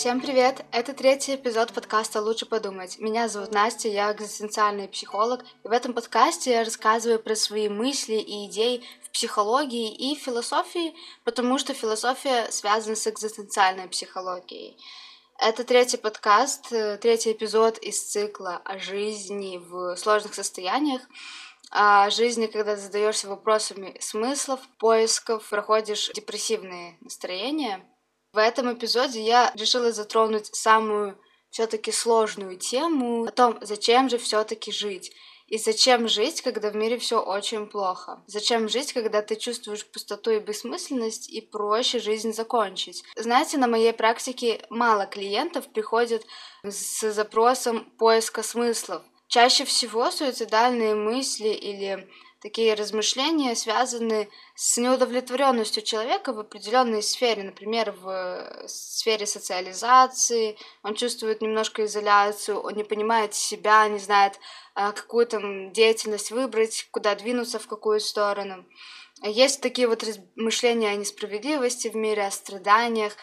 Всем привет! Это третий эпизод подкаста «Лучше подумать». Меня зовут Настя, я экзистенциальный психолог, и в этом подкасте я рассказываю про свои мысли и идеи в психологии и философии, потому что философия связана с экзистенциальной психологией. Это третий подкаст, э, третий эпизод из цикла о жизни в сложных состояниях, о жизни, когда задаешься вопросами смыслов, поисков, проходишь депрессивные настроения. В этом эпизоде я решила затронуть самую все-таки сложную тему о том, зачем же все-таки жить. И зачем жить, когда в мире все очень плохо? Зачем жить, когда ты чувствуешь пустоту и бессмысленность, и проще жизнь закончить? Знаете, на моей практике мало клиентов приходят с запросом поиска смыслов. Чаще всего суицидальные мысли или такие размышления связаны с неудовлетворенностью человека в определенной сфере, например, в сфере социализации, он чувствует немножко изоляцию, он не понимает себя, не знает, а, какую там деятельность выбрать, куда двинуться, в какую сторону. Есть такие вот размышления о несправедливости в мире, о страданиях,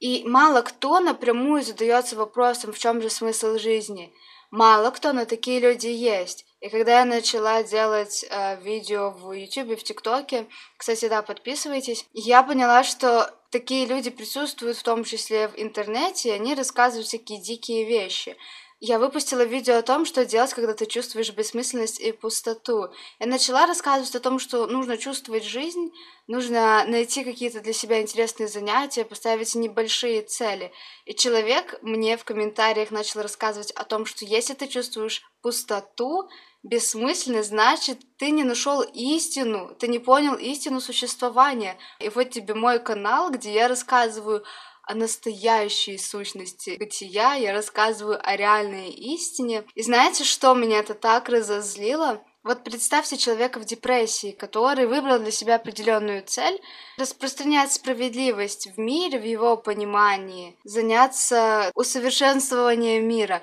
и мало кто напрямую задается вопросом, в чем же смысл жизни. Мало кто, но такие люди есть. И когда я начала делать э, видео в YouTube, в ТикТоке, кстати, да, подписывайтесь, я поняла, что такие люди присутствуют в том числе в интернете, и они рассказывают всякие дикие вещи. Я выпустила видео о том, что делать, когда ты чувствуешь бессмысленность и пустоту. Я начала рассказывать о том, что нужно чувствовать жизнь, нужно найти какие-то для себя интересные занятия, поставить небольшие цели. И человек мне в комментариях начал рассказывать о том, что если ты чувствуешь пустоту, бессмысленность, значит, ты не нашел истину, ты не понял истину существования. И вот тебе мой канал, где я рассказываю о настоящей сущности бытия, я рассказываю о реальной истине. И знаете, что меня это так разозлило? Вот представьте человека в депрессии, который выбрал для себя определенную цель, распространять справедливость в мире, в его понимании, заняться усовершенствованием мира.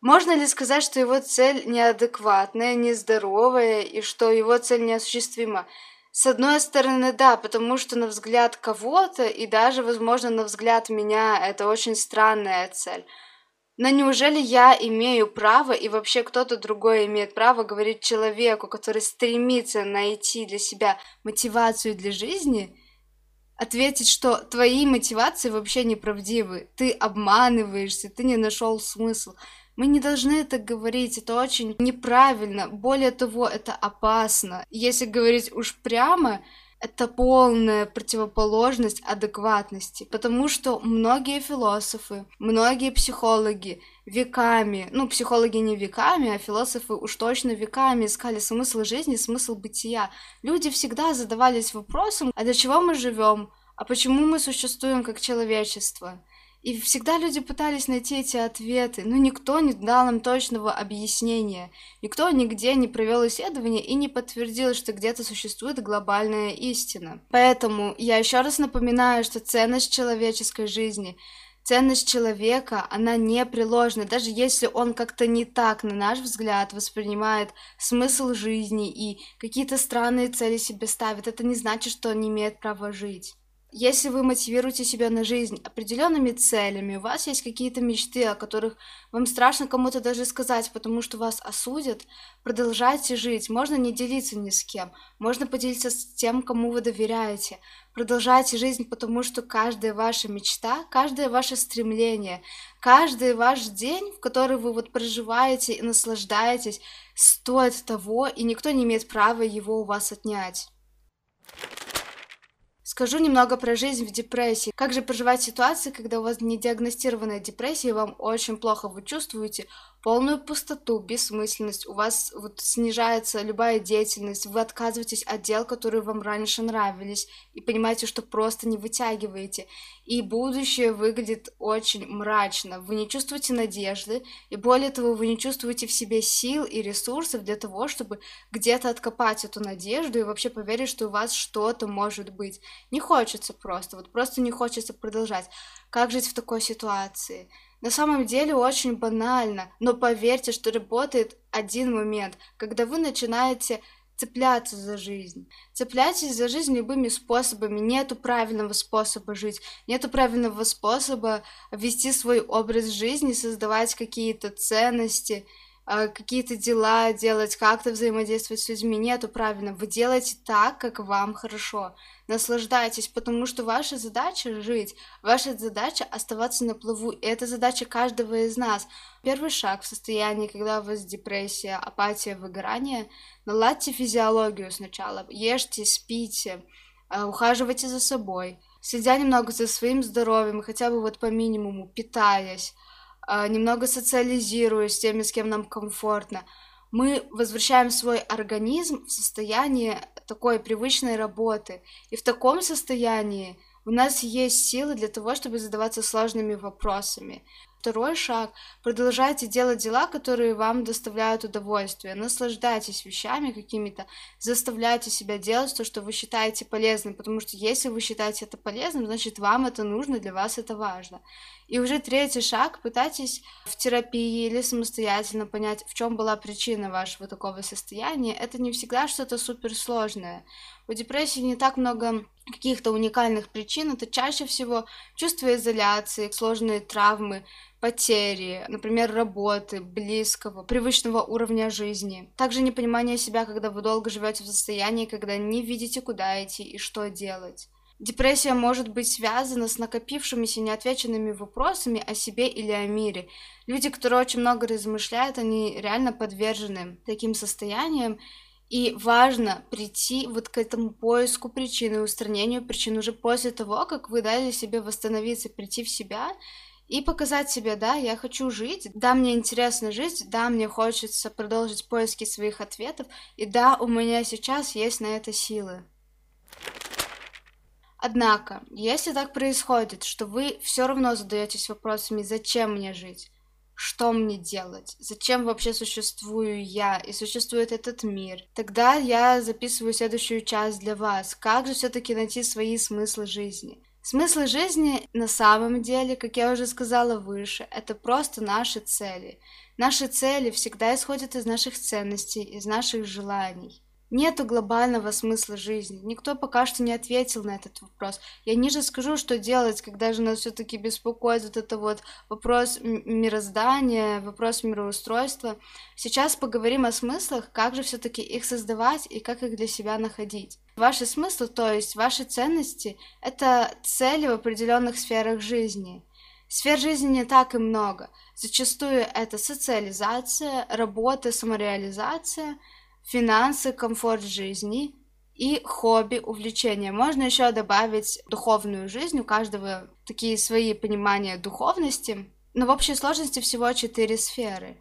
Можно ли сказать, что его цель неадекватная, нездоровая и что его цель неосуществима? С одной стороны, да, потому что на взгляд кого-то и даже, возможно, на взгляд меня это очень странная цель. Но неужели я имею право и вообще кто-то другой имеет право говорить человеку, который стремится найти для себя мотивацию для жизни, ответить, что твои мотивации вообще неправдивы, ты обманываешься, ты не нашел смысл. Мы не должны это говорить, это очень неправильно. Более того, это опасно. Если говорить уж прямо, это полная противоположность адекватности, потому что многие философы, многие психологи веками, ну, психологи не веками, а философы уж точно веками искали смысл жизни, смысл бытия. Люди всегда задавались вопросом, а для чего мы живем, а почему мы существуем как человечество? И всегда люди пытались найти эти ответы, но никто не дал им точного объяснения. Никто нигде не провел исследования и не подтвердил, что где-то существует глобальная истина. Поэтому я еще раз напоминаю, что ценность человеческой жизни ценность человека, она непреложна, даже если он как-то не так, на наш взгляд, воспринимает смысл жизни и какие-то странные цели себе ставит, это не значит, что он не имеет права жить. Если вы мотивируете себя на жизнь определенными целями, у вас есть какие-то мечты, о которых вам страшно кому-то даже сказать, потому что вас осудят, продолжайте жить. Можно не делиться ни с кем, можно поделиться с тем, кому вы доверяете. Продолжайте жизнь, потому что каждая ваша мечта, каждое ваше стремление, каждый ваш день, в который вы вот проживаете и наслаждаетесь, стоит того, и никто не имеет права его у вас отнять. Скажу немного про жизнь в депрессии. Как же проживать ситуации, когда у вас не диагностированная депрессия, и вам очень плохо, вы чувствуете полную пустоту, бессмысленность, у вас вот снижается любая деятельность, вы отказываетесь от дел, которые вам раньше нравились, и понимаете, что просто не вытягиваете. И будущее выглядит очень мрачно. Вы не чувствуете надежды, и более того, вы не чувствуете в себе сил и ресурсов для того, чтобы где-то откопать эту надежду и вообще поверить, что у вас что-то может быть. Не хочется просто, вот просто не хочется продолжать. Как жить в такой ситуации? На самом деле очень банально, но поверьте, что работает один момент, когда вы начинаете цепляться за жизнь. Цепляйтесь за жизнь любыми способами. Нету правильного способа жить. Нету правильного способа вести свой образ жизни, создавать какие-то ценности, какие-то дела делать, как-то взаимодействовать с людьми. Нету правильно. Вы делаете так, как вам хорошо. Наслаждайтесь, потому что ваша задача жить, ваша задача оставаться на плаву. И это задача каждого из нас. Первый шаг в состоянии, когда у вас депрессия, апатия, выгорание, наладьте физиологию сначала. Ешьте, спите, э, ухаживайте за собой, следя немного за своим здоровьем, хотя бы вот по минимуму, питаясь, э, немного социализируясь с теми, с кем нам комфортно мы возвращаем свой организм в состояние такой привычной работы. И в таком состоянии у нас есть силы для того, чтобы задаваться сложными вопросами. Второй шаг – продолжайте делать дела, которые вам доставляют удовольствие. Наслаждайтесь вещами какими-то, заставляйте себя делать то, что вы считаете полезным, потому что если вы считаете это полезным, значит вам это нужно, для вас это важно. И уже третий шаг – пытайтесь в терапии или самостоятельно понять, в чем была причина вашего такого состояния. Это не всегда что-то суперсложное. У депрессии не так много каких-то уникальных причин, это чаще всего чувство изоляции, сложные травмы, потери, например, работы, близкого, привычного уровня жизни. Также непонимание себя, когда вы долго живете в состоянии, когда не видите, куда идти и что делать. Депрессия может быть связана с накопившимися неотвеченными вопросами о себе или о мире. Люди, которые очень много размышляют, они реально подвержены таким состояниям, и важно прийти вот к этому поиску причины, устранению причин уже после того, как вы дали себе восстановиться, прийти в себя и показать себе, да, я хочу жить, да, мне интересно жить, да, мне хочется продолжить поиски своих ответов, и да, у меня сейчас есть на это силы. Однако, если так происходит, что вы все равно задаетесь вопросами, зачем мне жить, что мне делать, зачем вообще существую я и существует этот мир, тогда я записываю следующую часть для вас. Как же все-таки найти свои смыслы жизни? Смысл жизни на самом деле, как я уже сказала выше, это просто наши цели. Наши цели всегда исходят из наших ценностей, из наших желаний. Нету глобального смысла жизни. Никто пока что не ответил на этот вопрос. Я ниже скажу, что делать, когда же нас все-таки беспокоит вот это вот вопрос мироздания, вопрос мироустройства. Сейчас поговорим о смыслах, как же все-таки их создавать и как их для себя находить. Ваши смыслы, то есть ваши ценности, это цели в определенных сферах жизни. Сфер жизни не так и много. Зачастую это социализация, работа, самореализация – финансы, комфорт жизни и хобби, увлечения. Можно еще добавить духовную жизнь, у каждого такие свои понимания духовности, но в общей сложности всего четыре сферы.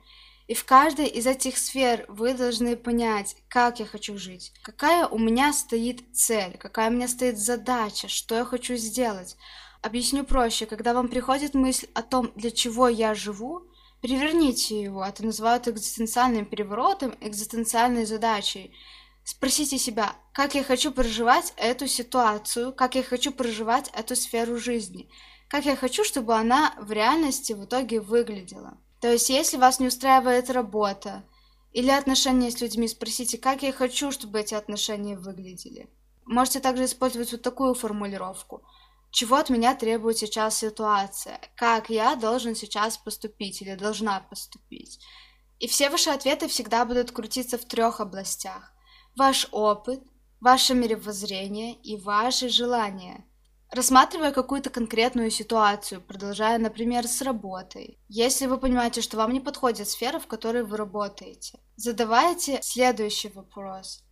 И в каждой из этих сфер вы должны понять, как я хочу жить, какая у меня стоит цель, какая у меня стоит задача, что я хочу сделать. Объясню проще, когда вам приходит мысль о том, для чего я живу, Переверните его, это называют экзистенциальным переворотом, экзистенциальной задачей. Спросите себя, как я хочу проживать эту ситуацию, как я хочу проживать эту сферу жизни, как я хочу, чтобы она в реальности в итоге выглядела. То есть, если вас не устраивает работа или отношения с людьми, спросите, как я хочу, чтобы эти отношения выглядели. Можете также использовать вот такую формулировку – чего от меня требует сейчас ситуация, как я должен сейчас поступить или должна поступить. И все ваши ответы всегда будут крутиться в трех областях. Ваш опыт, ваше мировоззрение и ваши желания. Рассматривая какую-то конкретную ситуацию, продолжая, например, с работой. Если вы понимаете, что вам не подходит сфера, в которой вы работаете, задавайте следующий вопрос.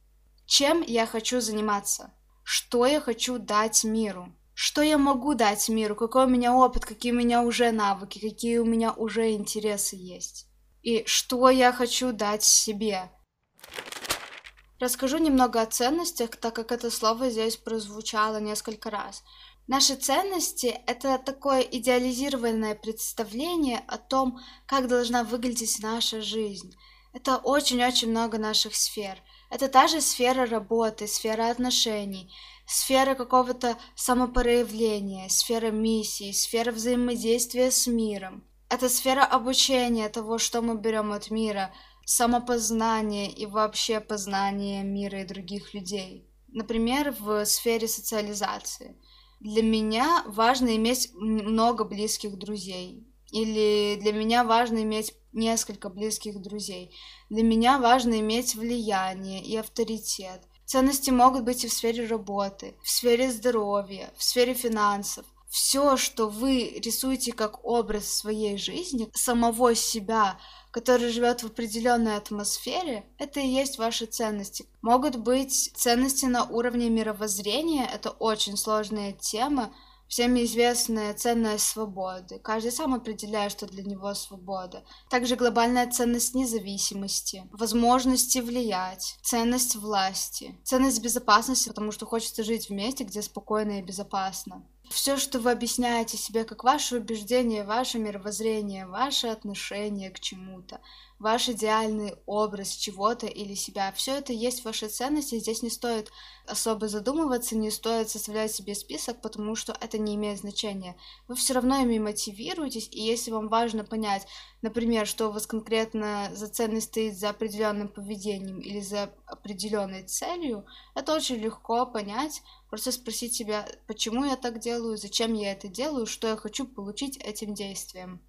Чем я хочу заниматься? Что я хочу дать миру? Что я могу дать миру, какой у меня опыт, какие у меня уже навыки, какие у меня уже интересы есть. И что я хочу дать себе. Расскажу немного о ценностях, так как это слово здесь прозвучало несколько раз. Наши ценности — это такое идеализированное представление о том, как должна выглядеть наша жизнь. Это очень-очень много наших сфер. Это та же сфера работы, сфера отношений, сфера какого-то самопроявления, сфера миссии, сфера взаимодействия с миром. Это сфера обучения того, что мы берем от мира, самопознание и вообще познание мира и других людей. Например, в сфере социализации. Для меня важно иметь много близких друзей. Или для меня важно иметь несколько близких друзей. Для меня важно иметь влияние и авторитет. Ценности могут быть и в сфере работы, в сфере здоровья, в сфере финансов. Все, что вы рисуете как образ своей жизни, самого себя, который живет в определенной атмосфере, это и есть ваши ценности. Могут быть ценности на уровне мировоззрения, это очень сложная тема, всеми известная ценность свободы. Каждый сам определяет, что для него свобода. Также глобальная ценность независимости, возможности влиять, ценность власти, ценность безопасности, потому что хочется жить в месте, где спокойно и безопасно. Все, что вы объясняете себе как ваше убеждение, ваше мировоззрение, ваше отношение к чему-то, ваш идеальный образ чего-то или себя. Все это есть ваши ценности, здесь не стоит особо задумываться, не стоит составлять себе список, потому что это не имеет значения. Вы все равно ими мотивируетесь, и если вам важно понять, например, что у вас конкретно за ценность стоит за определенным поведением или за определенной целью, это очень легко понять, просто спросить себя, почему я так делаю, зачем я это делаю, что я хочу получить этим действием.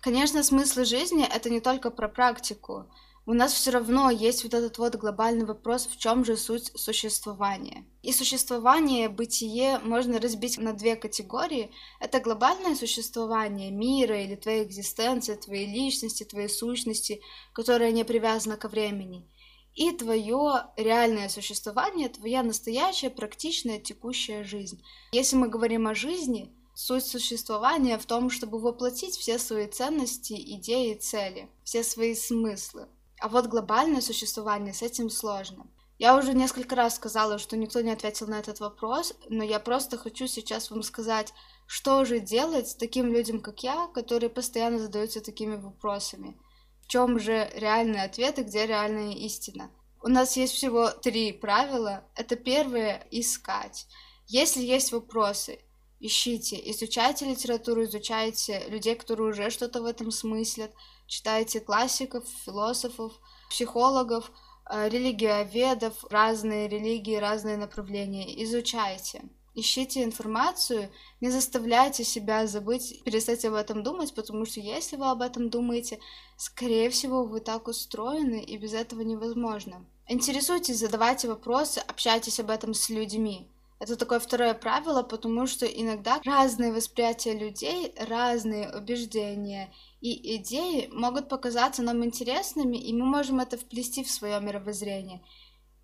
Конечно, смысл жизни — это не только про практику. У нас все равно есть вот этот вот глобальный вопрос, в чем же суть существования. И существование, бытие можно разбить на две категории. Это глобальное существование мира или твоей экзистенции, твоей личности, твоей сущности, которая не привязана ко времени. И твое реальное существование, твоя настоящая, практичная, текущая жизнь. Если мы говорим о жизни, Суть существования в том, чтобы воплотить все свои ценности, идеи и цели, все свои смыслы. А вот глобальное существование с этим сложно. Я уже несколько раз сказала, что никто не ответил на этот вопрос, но я просто хочу сейчас вам сказать, что же делать с таким людям, как я, которые постоянно задаются такими вопросами. В чем же реальный ответ и где реальная истина? У нас есть всего три правила. Это первое — искать. Если есть вопросы, ищите, изучайте литературу, изучайте людей, которые уже что-то в этом смыслят, читайте классиков, философов, психологов, э, религиоведов, разные религии, разные направления, изучайте. Ищите информацию, не заставляйте себя забыть, перестать об этом думать, потому что если вы об этом думаете, скорее всего, вы так устроены, и без этого невозможно. Интересуйтесь, задавайте вопросы, общайтесь об этом с людьми. Это такое второе правило, потому что иногда разные восприятия людей, разные убеждения и идеи могут показаться нам интересными, и мы можем это вплести в свое мировоззрение.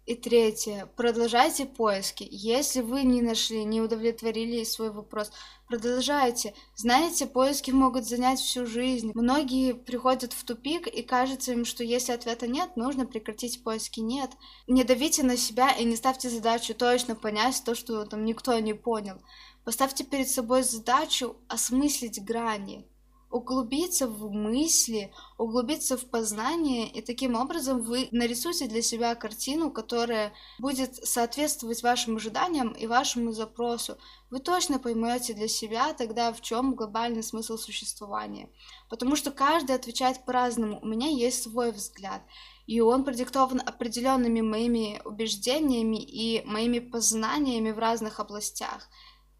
И третье. Продолжайте поиски. Если вы не нашли, не удовлетворили свой вопрос, продолжайте. Знаете, поиски могут занять всю жизнь. Многие приходят в тупик, и кажется им, что если ответа нет, нужно прекратить поиски. Нет. Не давите на себя и не ставьте задачу точно понять то, что там никто не понял. Поставьте перед собой задачу осмыслить грани углубиться в мысли, углубиться в познание, и таким образом вы нарисуете для себя картину, которая будет соответствовать вашим ожиданиям и вашему запросу. Вы точно поймете для себя тогда, в чем глобальный смысл существования. Потому что каждый отвечает по-разному. У меня есть свой взгляд и он продиктован определенными моими убеждениями и моими познаниями в разных областях.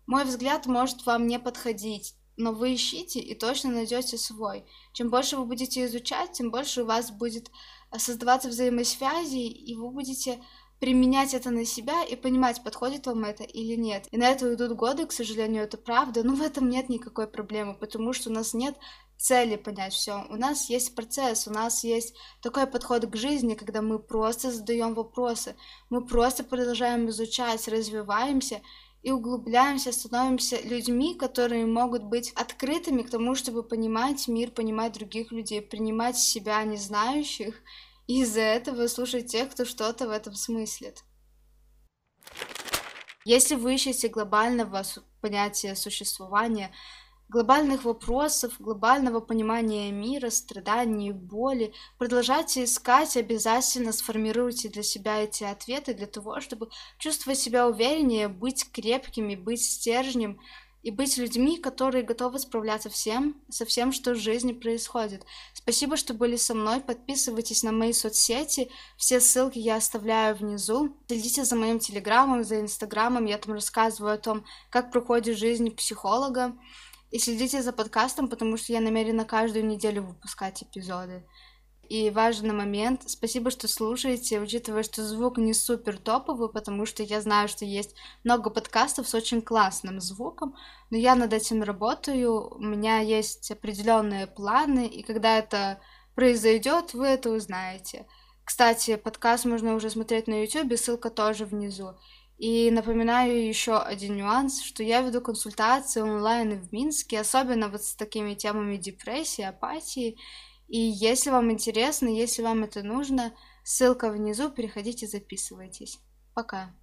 Мой взгляд может вам не подходить, но вы ищите и точно найдете свой. Чем больше вы будете изучать, тем больше у вас будет э, создаваться взаимосвязи, и вы будете применять это на себя и понимать, подходит вам это или нет. И на это уйдут годы, к сожалению, это правда, но в этом нет никакой проблемы, потому что у нас нет цели понять все. У нас есть процесс, у нас есть такой подход к жизни, когда мы просто задаем вопросы, мы просто продолжаем изучать, развиваемся, и углубляемся, становимся людьми, которые могут быть открытыми к тому, чтобы понимать мир, понимать других людей, принимать себя не знающих, и из-за этого слушать тех, кто что-то в этом смыслит. Если вы ищете глобального понятия существования, глобальных вопросов, глобального понимания мира, страданий, боли. Продолжайте искать, обязательно сформируйте для себя эти ответы для того, чтобы чувствовать себя увереннее, быть крепкими, быть стержнем, и быть людьми, которые готовы справляться всем, со всем, что в жизни происходит. Спасибо, что были со мной. Подписывайтесь на мои соцсети. Все ссылки я оставляю внизу. Следите за моим телеграммом, за инстаграмом. Я там рассказываю о том, как проходит жизнь психолога. И следите за подкастом, потому что я намерена каждую неделю выпускать эпизоды. И важный момент, спасибо, что слушаете, учитывая, что звук не супер топовый, потому что я знаю, что есть много подкастов с очень классным звуком, но я над этим работаю, у меня есть определенные планы, и когда это произойдет, вы это узнаете. Кстати, подкаст можно уже смотреть на YouTube, ссылка тоже внизу. И напоминаю еще один нюанс, что я веду консультации онлайн в Минске, особенно вот с такими темами депрессии, апатии. И если вам интересно, если вам это нужно, ссылка внизу, переходите, записывайтесь. Пока.